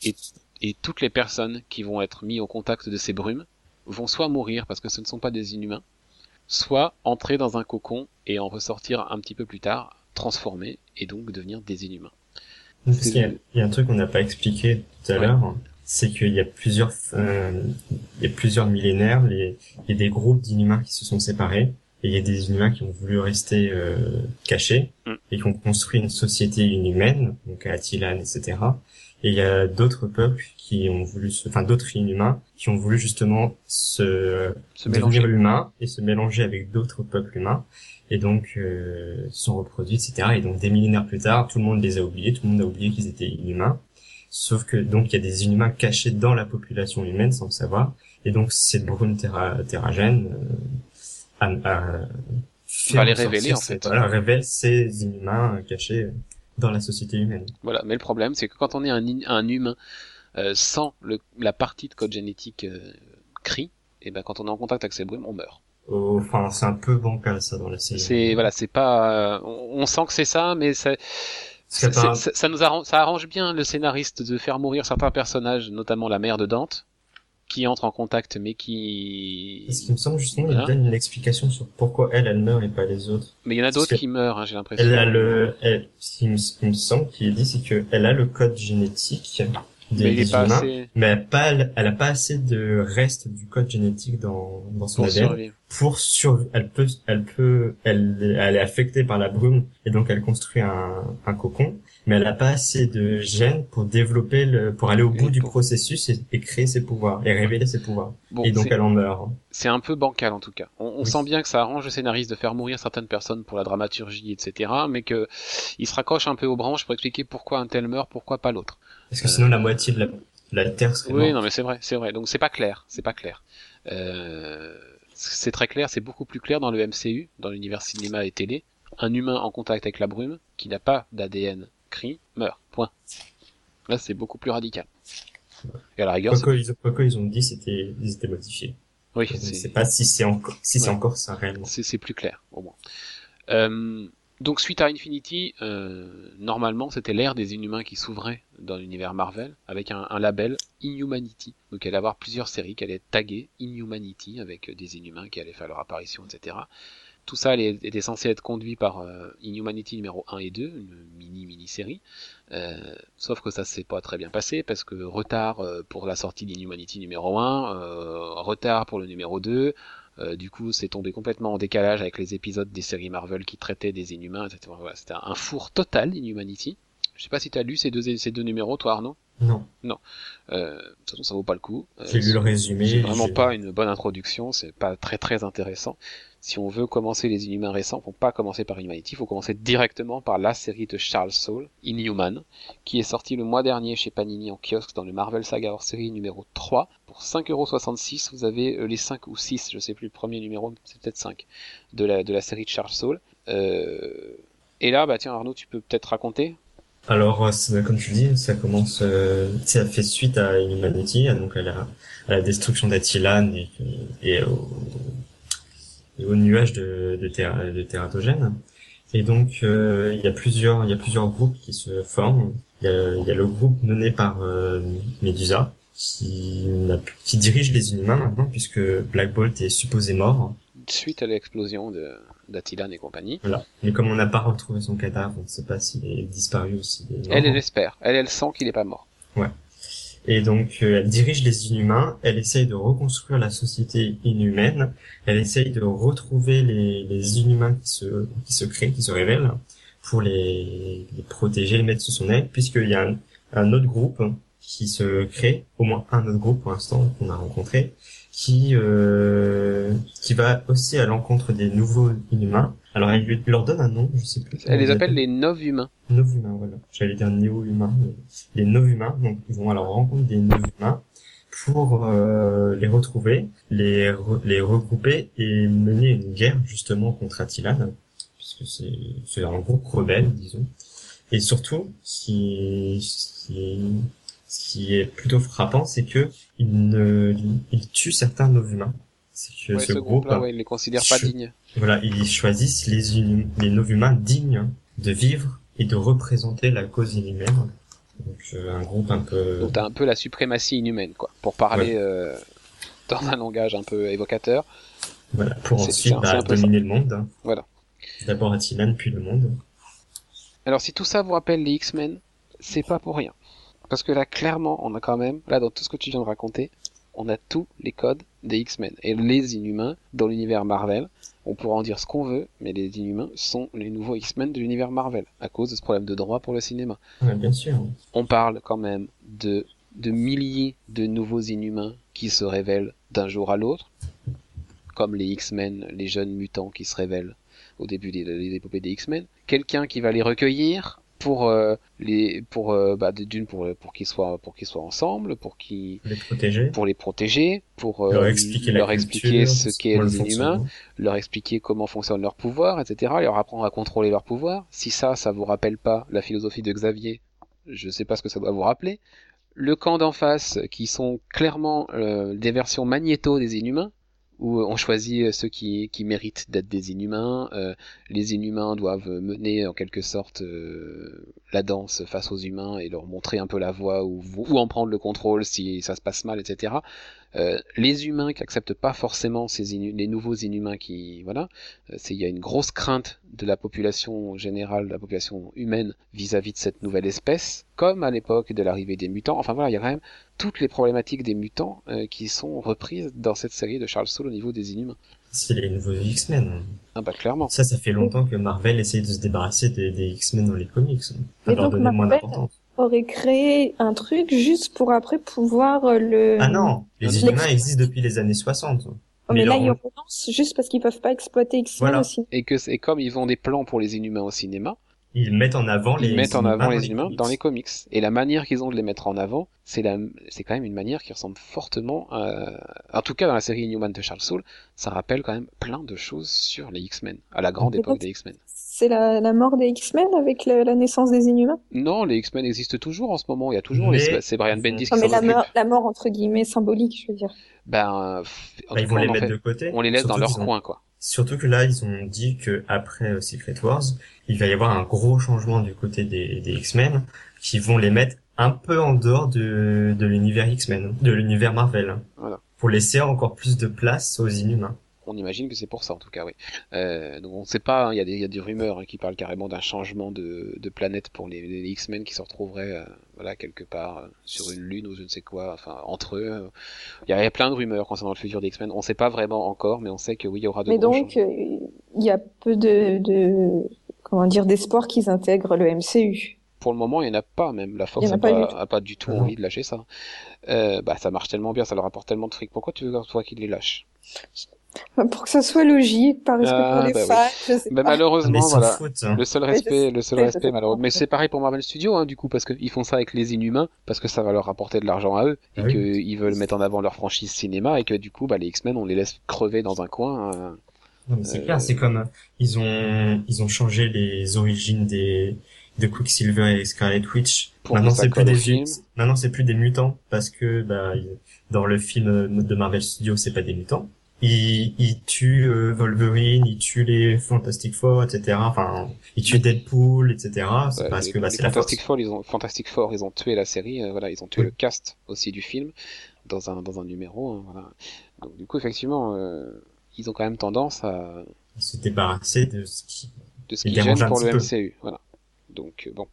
Et, et toutes les personnes qui vont être mises au contact de ces brumes vont soit mourir parce que ce ne sont pas des inhumains, soit entrer dans un cocon et en ressortir un petit peu plus tard, transformés et donc devenir des inhumains. Il y, a, un truc qu'on n'a pas expliqué tout à l'heure, c'est qu'il y a plusieurs euh, il y a plusieurs millénaires, les, il y a des groupes d'inhumains qui se sont séparés et il y a des inhumains qui ont voulu rester euh, cachés mm. et qui ont construit une société inhumaine, donc Attilan, etc. Et il y a d'autres peuples qui ont voulu, se... enfin d'autres inhumains qui ont voulu justement se, Se mélanger. humains et se mélanger avec d'autres peuples humains et donc euh, sont reproduits, etc. Et donc des millénaires plus tard, tout le monde les a oubliés, tout le monde a oublié qu'ils étaient inhumains. Sauf que donc il y a des inhumains cachés dans la population humaine sans le savoir. Et donc cette brume terra, terragène euh, a, a fait Va les révéler, en fait. Voilà, révèle ces inhumains cachés dans la société humaine. Voilà, mais le problème, c'est que quand on est un, un humain euh, sans le, la partie de code génétique euh, cri, et ben quand on est en contact avec ces brumes, on meurt. Oh, Enfin, c'est un peu bancal ça dans la série. C'est voilà, c'est pas, euh, on, on sent que c'est ça, mais ça, ça nous arrange, ça arrange bien le scénariste de faire mourir certains personnages, notamment la mère de Dante, qui entre en contact, mais qui, Parce qu'il me semble justement, Voilà. il donne une explication sur pourquoi elle, elle meurt et pas les autres. mais il y en a d'autres qui meurent, hein, j'ai l'impression. Elle a le, elle, ce qui me, ce qui me semble qu'il est dit, c'est que elle a le code génétique des, mais il des humains, assez mais elle a pas, elle a pas assez de reste du code génétique dans, dans son pour ADN survivre. pour sur, elle peut, elle peut, elle, elle est affectée par la brume et donc elle construit un, un cocon, mais elle a pas assez de gènes pour développer le, pour aller au bout Et du pour- processus et, et créer ses pouvoirs et révéler ses pouvoirs. Bon, et donc elle en meurt. c'est un peu bancal en tout cas. On, on Oui. sent bien que ça arrange le scénariste de faire mourir certaines personnes pour la dramaturgie, etc. Mais que il se raccroche un peu aux branches pour expliquer pourquoi un tel meurt, pourquoi pas l'autre. Parce que sinon la moitié de la, la Terre serait Oui, morte. non, mais c'est vrai, c'est vrai. Donc c'est pas clair, c'est pas clair. Euh, c'est très clair, c'est beaucoup plus clair dans le MCU, dans l'univers cinéma et télé. Un humain en contact avec la brume, qui n'a pas d'ADN cri, meurt. Point. Là, c'est beaucoup plus radical. Et à la rigueur, Quoique ils, quoique ils ont dit c'était ils étaient modifiés. oui, Je ne sais pas si c'est encore si c'est encore ça réellement. c'est c'est plus clair au moins. Euh, donc suite à Infinity, euh, normalement c'était l'ère des Inhumains qui s'ouvrait dans l'univers Marvel avec un, un label Inhumanity. Donc il allait avoir plusieurs séries qui allaient être taguées Inhumanity avec des Inhumains qui allaient faire leur apparition, etc. Tout ça était censé être conduit par euh, Inhumanity numéro 1 et 2, une mini-mini-série. Euh, sauf que ça s'est pas très bien passé parce que retard euh, pour la sortie d'Inhumanity numéro 1, euh, retard pour le numéro 2, euh, du coup, c'est tombé complètement en décalage avec les épisodes des séries Marvel qui traitaient des Inhumains, etc. Voilà, c'était un four total, Inhumanity. Je sais pas si tu as lu ces deux, ces deux numéros, toi, Arnaud? Non, Euh, de toute façon, ça vaut pas le coup. Euh, j'ai lu le résumé. c'est vraiment pas une bonne introduction, c'est pas très très intéressant. Si on veut commencer les Inhumains récents, faut pas commencer par Humanity, faut commencer directement par la série de Charles Soule, Inhuman, qui est sortie le mois dernier chez Panini en kiosque dans le Marvel Saga hors série numéro 3. Pour 5,66€, vous avez euh, les 5 ou 6, je sais plus le premier numéro, c'est peut-être 5, de la, de la série de Charles Soule. Euh, et là, bah tiens Arnaud, tu peux peut-être raconter? Alors, euh, comme tu dis, ça commence, ça fait suite à Inhumanity, donc à la, à la destruction d'Attilan et, et, au, et au nuage de, de, de tératogènes. Et donc, euh, il y a plusieurs, il y a plusieurs groupes qui se forment. Il y a, il y a le groupe mené par euh, Medusa, qui, qui dirige les Inhumains maintenant, puisque Black Bolt est supposé mort. suite à l'explosion de d'Attilan et compagnie. Voilà. Mais comme on n'a pas retrouvé son cadavre, on ne sait pas s'il est disparu ou s'il est mort. Elle, elle espère, elle, elle sent qu'il est pas mort. Et donc, euh, elle dirige les inhumains, elle essaye de reconstruire la société inhumaine, elle essaye de retrouver les, inhumains qui se, créent, qui se révèlent, pour les, protéger, les mettre sous son aile, puisqu'il y a un, un autre groupe qui se crée, au moins un autre groupe pour l'instant qu'on a rencontré, qui, euh, qui va aussi à l'encontre des nouveaux inhumains. Alors, elle lui- leur donne un nom, je sais plus. Elle les appelle les Nov-Humains. Nov-humains, voilà. J'allais dire néo-humains. Les Nov-humains, donc ils vont à la rencontre des Nov-humains pour euh, les retrouver, les, re- les regrouper et mener une guerre justement contre Attilan, puisque c'est un groupe rebelle, disons. Et surtout, ce qui, ce qui, ce qui est plutôt frappant, c'est que ils ne, ils tuent certains Nov-humains. C'est que Ouais, ce, ce groupe, groupe-là, ouais, ils les considèrent pas dignes. voilà, ils choisissent les, inhum- les Nov-humains dignes de vivre et de représenter la cause inhumaine. Donc euh, un groupe un peu... Donc t'as un peu la suprématie inhumaine, quoi. Pour parler euh, (laughs) dans un langage un peu évocateur. Voilà, pour ensuite bah, dominer le monde. hein. Voilà. D'abord Attilan, puis le monde. Alors si tout ça vous rappelle les X-Men, c'est pas pour rien. Parce que là, clairement, on a quand même, là, dans tout ce que tu viens de raconter, on a tous les codes des X-Men. Et les Inhumains, dans l'univers Marvel, on pourra en dire ce qu'on veut, mais les Inhumains sont les nouveaux X-Men de l'univers Marvel, à cause de ce problème de droit pour le cinéma. Ouais, bien sûr. On parle quand même de, de milliers de nouveaux Inhumains qui se révèlent d'un jour à l'autre, comme les X-Men, les jeunes mutants qui se révèlent au début des, des épopées des X-Men. Quelqu'un qui va les recueillir, pour euh, les pour euh, bah, d'une pour pour qu'ils soient pour qu'ils soient ensemble pour qu'ils les protéger. pour les protéger pour euh, leur expliquer, leur expliquer ce qu'est les inhumains leur expliquer comment fonctionne leur pouvoir etc leur apprendre à contrôler leur pouvoir si ça ça vous rappelle pas la philosophie de Xavier je sais pas ce que ça doit vous rappeler. Le camp d'en face qui sont clairement des versions magnéto des inhumains où on choisit ceux qui, qui méritent d'être des inhumains. Euh, les inhumains doivent mener en quelque sorte euh, la danse face aux humains et leur montrer un peu la voie ou, ou en prendre le contrôle si ça se passe mal, etc. Euh, les humains qui acceptent pas forcément ces les nouveaux inhumains qui voilà, euh, c'est il y a une grosse crainte de la population générale, de la population humaine vis-à-vis de cette nouvelle espèce, comme à l'époque de l'arrivée des mutants. Enfin voilà, il y a quand même toutes les problématiques des mutants euh, qui sont reprises dans cette série de Charles Soule au niveau des inhumains. C'est les nouveaux X-Men. Ah bah clairement. Ça, ça fait longtemps que Marvel essaye de se débarrasser des, des X-Men dans les comics. Pas leur donner moins d'importance aurait créé un truc juste pour après pouvoir euh, le... Ah non, les Inhumains existent depuis les années 60. mais, là, ils relancent juste parce qu'ils peuvent pas exploiter X-Men aussi. Et que, et comme ils ont des plans pour les Inhumains au cinéma, ils mettent en avant les ils mettent en avant les humains dans les comics. Et la manière qu'ils ont de les mettre en avant, c'est la, c'est quand même une manière qui ressemble fortement à, en tout cas dans la série Inhuman de Charles Soule, ça rappelle quand même plein de choses sur les X-Men, à la grande époque des X-Men. C'est la, la, mort des X-Men avec la naissance des Inhumains? Non, les X-Men existent toujours en ce moment. Il y a toujours les... c'est Brian Bendis non, mais la mort, la mort entre guillemets symbolique, je veux dire. Ben, bah, ils vont les mettre de côté. On les laisse dans leur coin, quoi. Surtout que là, ils ont dit que après euh, Secret Wars, il va y avoir un gros changement du côté des, des X-Men, qui vont les mettre un peu en dehors de, de l'univers X-Men, de l'univers Marvel, voilà. pour laisser encore plus de place aux Inhumains on imagine que c'est pour ça en tout cas, oui. Euh, donc on ne sait pas, hein, il y, a des, y a des rumeurs hein, qui parlent carrément d'un changement de, de, planète pour les, les X-Men qui se retrouveraient euh, voilà quelque part euh, sur une lune ou je ne sais quoi, enfin entre eux. Il y, a, plein de rumeurs concernant le futur des X-Men. On ne sait pas vraiment encore, mais on sait que oui, il y aura de. Mais donc il y a peu de, de comment dire d'espoir qu'ils intègrent le MCU pour le moment, il n'y en a pas même. La Fox n'a pas, pas, du tout envie de lâcher ça. Euh, bah, ça marche tellement bien, ça leur apporte tellement de fric. Pourquoi tu veux toi qu'ils les lâchent pour que ça soit logique, par respect pour ah, les bah fans, je sais bah, Malheureusement, voilà. Hein. Le seul respect, le seul respect, malheureusement. Mais c'est pareil pour Marvel Studios, hein, du coup, parce qu'ils font ça avec les Inhumains, parce que ça va leur rapporter de l'argent à eux, et ah qu'ils veulent mettre en avant leur franchise cinéma, et que du coup, bah, les X-Men, on les laisse crever dans un coin. Hein. Non, mais c'est clair, c'est comme, ils ont, ils ont changé les origines des, de Quicksilver et Scarlet Witch. maintenant c'est plus des maintenant c'est plus des mutants parce que bah dans le film de Marvel Studios c'est pas des mutants il, il tue euh, Wolverine, il tue les Fantastic Four, etc. Enfin, il tue Deadpool, etc. C'est parce que bah, c'est la Fantastic Four, ils ont Fantastic Four, ils ont tué la série, euh, voilà, ils ont tué le cast aussi du film dans un dans un numéro, hein, voilà. Donc du coup, effectivement, euh, ils ont quand même tendance à se débarrasser de ce qui de ce qui gêne pour le MCU, voilà. Donc bon.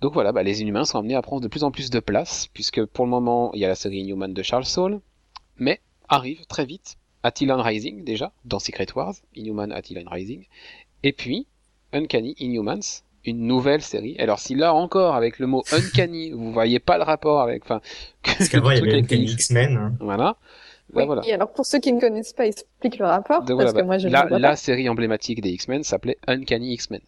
Donc voilà, bah, les Inhumains sont amenés à prendre de plus en plus de place, puisque pour le moment, il y a la série Inhuman de Charles Saul, mais arrive très vite Attilan Rising déjà, dans Secret Wars, Inhuman Attilan Rising, et puis Uncanny Inhumans, une nouvelle série. Alors si là encore avec le mot Uncanny, (laughs) vous voyez pas le rapport avec, enfin, (laughs) parce qu'avant il y avait Uncanny X-Men. Hein. Voilà. Oui, voilà. Et alors pour ceux qui ne connaissent pas, explique le rapport. parce que moi, je la, la série emblématique des X-Men s'appelait Uncanny X-Men.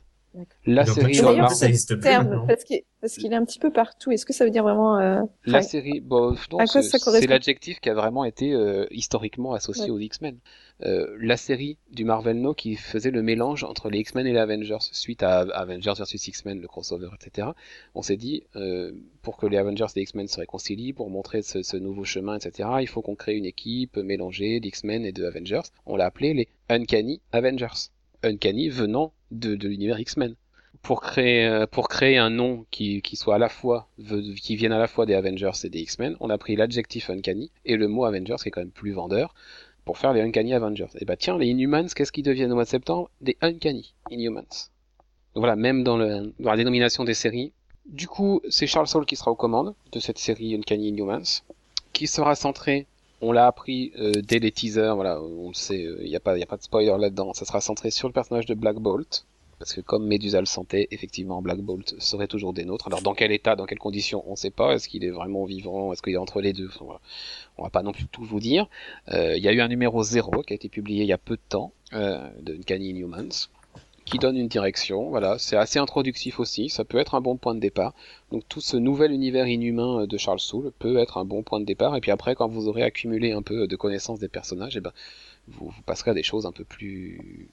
La série ça existe plus parce qu'il parce qu'il est un petit peu partout. Est-ce que ça veut dire vraiment euh... La série, bon, c'est l'adjectif qui a vraiment été euh, historiquement associé aux X-Men. Euh, la série du Marvel No qui faisait le mélange entre les X-Men et les Avengers suite à Avengers vs X-Men, le crossover, etc. On s'est dit euh, pour que les Avengers et les X-Men se réconcilient, pour montrer ce, ce nouveau chemin, etc. Il faut qu'on crée une équipe mélangée d'X-Men et de Avengers. On l'a appelé les Uncanny Avengers. Uncanny venant de, l'univers X-Men. Pour créer, euh, pour créer un nom qui, qui soit à la fois, qui vienne à la fois des Avengers et des X-Men, on a pris l'adjectif Uncanny et le mot Avengers qui est quand même plus vendeur pour faire les Uncanny Avengers. Et bah tiens, les Inhumans, qu'est-ce qu'ils deviennent au mois de septembre? Des Uncanny Inhumans. Donc voilà, même dans, le, dans la dénomination des séries. Du coup, c'est Charles Soule qui sera aux commandes de cette série Uncanny Inhumans, qui sera centrée On l'a appris euh, dès les teasers, voilà, on le sait, il n'y a, pas, de spoiler là-dedans. Ça sera centré sur le personnage de Black Bolt, parce que comme Medusa le sentait, effectivement, Black Bolt serait toujours des nôtres. Alors dans quel état, dans quelles conditions, on ne sait pas. Est-ce qu'il est vraiment vivant? Est-ce qu'il est entre les deux? On on va pas non plus tout vous dire. Il y a eu un numéro 0 qui a été publié il y a peu de temps, de Uncanny Inhumans qui donne une direction. Voilà, c'est assez introductif aussi. Ça peut être un bon point de départ. Donc tout ce nouvel univers inhumain euh, de Charles Soule peut être un bon point de départ. Et puis après, quand vous aurez accumulé un peu de connaissances des personnages, et eh ben vous, passerez à des choses un peu plus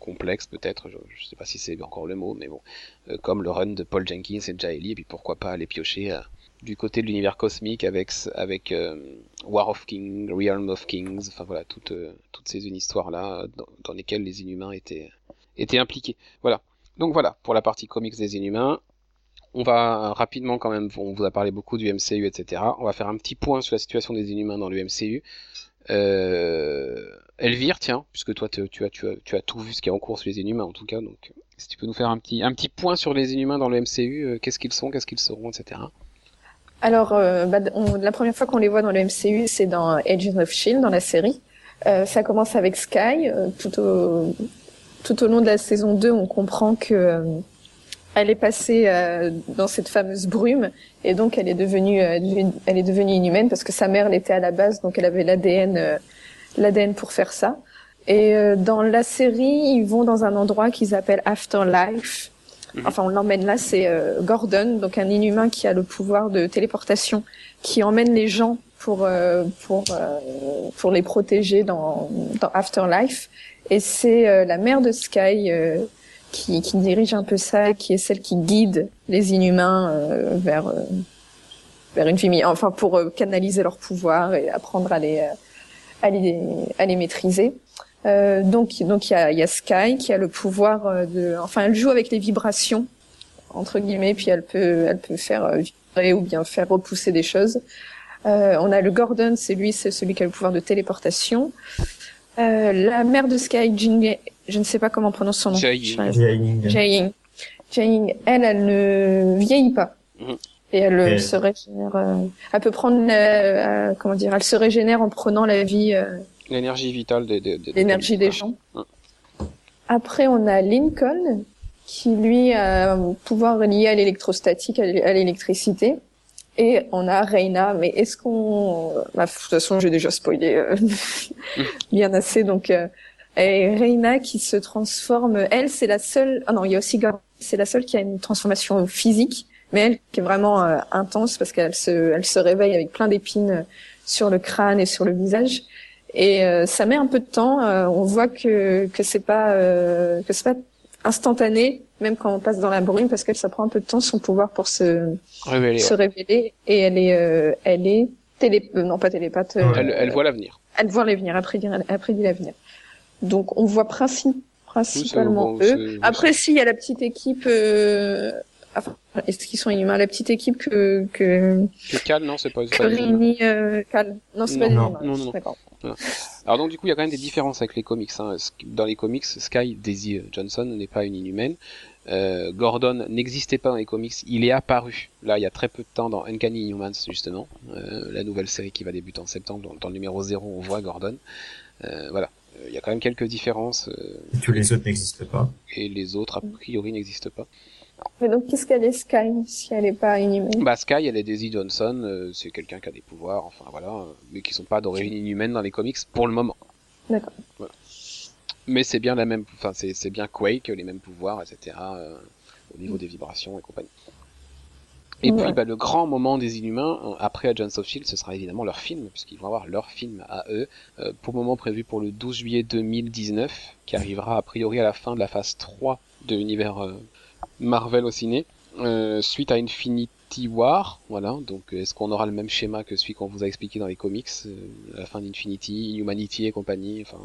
complexes peut-être. Je, sais pas si c'est encore le mot, mais bon, euh, comme le run de Paul Jenkins et Jaeli. Et puis pourquoi pas aller piocher euh, du côté de l'univers cosmique avec avec War of Kings, Realm of Kings, enfin voilà toutes toutes ces histoires là dans lesquelles les inhumains étaient était impliqué. Voilà. Donc voilà, pour la partie comics des Inhumains. On va rapidement quand même, on vous a parlé beaucoup du MCU, etc. On va faire un petit point sur la situation des Inhumains dans le MCU. Euh, Elvire, tiens, puisque toi tu, as, tout vu ce qui est en cours sur les Inhumains en tout cas, donc si tu peux nous faire un petit, point sur les Inhumains dans le MCU, euh, qu'est-ce qu'ils sont, qu'est-ce qu'ils seront, etc. Alors, euh, bah, la première fois qu'on les voit dans le MCU, c'est dans Agents of Shield, dans la série. Ça commence avec Sky, au, tout au long de la saison 2, on comprend que euh, elle est passée euh, dans cette fameuse brume et donc elle est devenue euh, elle est devenue inhumaine parce que sa mère l'était à la base donc elle avait l'ADN l'ADN pour faire ça. Et dans la série, ils vont dans un endroit qu'ils appellent Afterlife. Mhm. Enfin, on l'emmène là, c'est Gordon, donc un inhumain qui a le pouvoir de téléportation, qui emmène les gens pour pour pour les protéger dans dans Afterlife. Et c'est euh, la mère de Sky euh, qui, qui, dirige un peu ça, qui est celle qui guide les inhumains euh, vers vers une vie, enfin pour canaliser leur pouvoir et apprendre à les à les, à les maîtriser. Euh, donc donc il y a, y a Sky qui a le pouvoir de, enfin elle joue avec les vibrations entre guillemets, puis elle peut elle peut faire vibrer ou bien faire repousser des choses. Euh, on a le Gordon, c'est lui, c'est celui qui a le pouvoir de téléportation. Euh, la mère de Sky, Jing, je ne sais pas comment on prononce son nom. Jae-ying. Jae-ying. Elle, elle ne vieillit pas. Mhm. Et elle euh, se régénère. Euh, elle peut prendre, euh, comment dire, elle se régénère en prenant la vie. L'énergie vitale des. des, L'énergie des gens. Après, on a Lincoln, qui lui a un pouvoir lié à l'électrostatique, à l'électricité. Et on a Reina, mais est-ce qu'on... Bah, de toute façon, j'ai déjà spoilé euh, (laughs) bien assez, donc... Euh... Et Reina qui se transforme, elle, c'est la seule... Ah non, il y a aussi c'est la seule qui a une transformation physique, mais elle qui est vraiment euh, intense parce qu'elle se, elle se réveille avec plein d'épines euh, sur le crâne et sur le visage. Et euh, ça met un peu de temps. on voit que que c'est pas que c'est pas instantané, même quand on passe dans la brume, parce que ça prend un peu de temps son pouvoir pour se révéler. Se révéler et elle est, euh, elle est télé, euh, non pas télépathe. Euh, elle, elle, voit l'avenir. Elle voit l'avenir, après dit, après dit l'avenir. Donc on voit principe, principalement eux. Après, si il y a la petite équipe. Euh, enfin, est-ce qu'ils sont inhumains La petite équipe que que. Que Cal, non, c'est pas. Que Rini, euh, Cal, non, c'est pas non, non, non, non. Alors donc du coup il y a quand même des différences avec les comics. Hein. Dans les comics, Sky Daisy Johnson n'est pas une inhumaine. Euh, Gordon n'existait pas dans les comics, il est apparu là il y a très peu de temps dans Uncanny Inhumans justement, euh, la nouvelle série qui va débuter en septembre. Dans, le numéro 0 on voit Gordon. Euh, voilà, euh, il y a quand même quelques différences. Euh, tous les autres n'existent pas. Et les autres a priori n'existent pas. Mais donc, qu'est-ce qu'elle est Sky, si elle n'est pas inhumaine? Bah, Sky, elle est Daisy Johnson, euh, c'est quelqu'un qui a des pouvoirs, enfin voilà, euh, mais qui sont pas d'origine inhumaine dans les comics pour le moment. D'accord. Voilà. Mais c'est bien la même, enfin c'est bien Quake, les mêmes pouvoirs, etc. Euh, au niveau des vibrations et compagnie. Et puis bah, le grand moment des Inhumains, après Agents of Shield, ce sera évidemment leur film, puisqu'ils vont avoir leur film à eux, pour le moment prévu pour le 12 juillet 2019, qui arrivera a priori à la fin de la phase 3 de l'univers Marvel au ciné, euh, suite à Infinity War, voilà, donc est-ce qu'on aura le même schéma que celui qu'on vous a expliqué dans les comics, euh, la fin d'Infinity, Humanity et compagnie, enfin,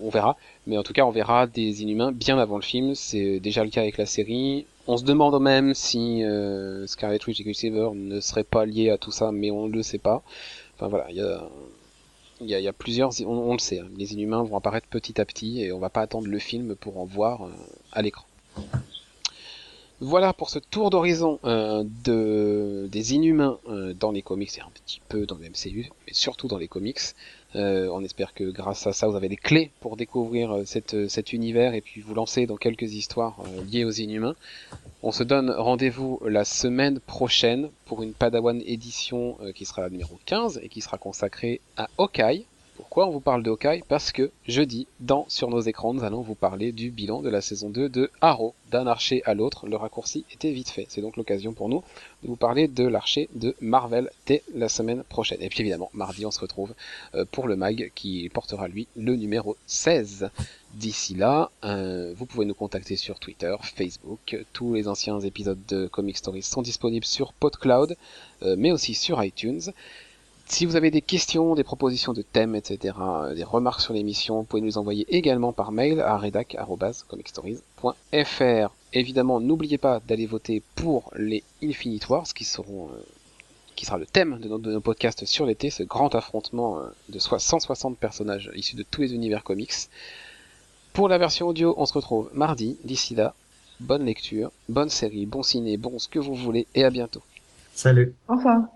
on verra, mais en tout cas on verra des Inhumains bien avant le film, c'est déjà le cas avec la série, on se demande même si euh, Scarlet Witch et Quicksilver ne seraient pas liés à tout ça, mais on ne le sait pas, enfin voilà, il y a... Il y, a, plusieurs, on, le sait, hein, les Inhumains vont apparaître petit à petit et on va pas attendre le film pour en voir à l'écran. Voilà pour ce tour d'horizon euh, de, des Inhumains euh, dans les comics et un petit peu dans le MCU, mais surtout dans les comics. Euh, on espère que grâce à ça, vous avez les clés pour découvrir cet univers et puis vous lancer dans quelques histoires liées aux Inhumains. On se donne rendez-vous la semaine prochaine pour une Padawan édition qui sera la numéro 15 et qui sera consacrée à Hawkeye. Pourquoi on vous parle de Parce que jeudi, dans Sur nos écrans, nous allons vous parler du bilan de la saison 2 de Arrow. D'un archer à l'autre, le raccourci était vite fait. C'est donc l'occasion pour nous de vous parler de l'archer de Marvel dès la semaine prochaine. Et puis évidemment, mardi, on se retrouve euh, pour le mag qui portera lui le numéro 16. D'ici là, euh, vous pouvez nous contacter sur Twitter, Facebook. Tous les anciens épisodes de Comic Stories sont disponibles sur PodCloud, euh, mais aussi sur iTunes. Si vous avez des questions, des propositions de thèmes, etc., euh, des remarques sur l'émission, vous pouvez nous les envoyer également par mail à redac.comicstories.fr. Évidemment, n'oubliez pas d'aller voter pour les Infinite Wars, qui seront, euh, qui sera le thème de nos, podcasts sur l'été, ce grand affrontement euh, de 160 personnages issus de tous les univers comics. Pour la version audio, on se retrouve mardi. D'ici là, bonne lecture, bonne série, bon ciné, bon ce que vous voulez, et à bientôt. Salut. Au revoir.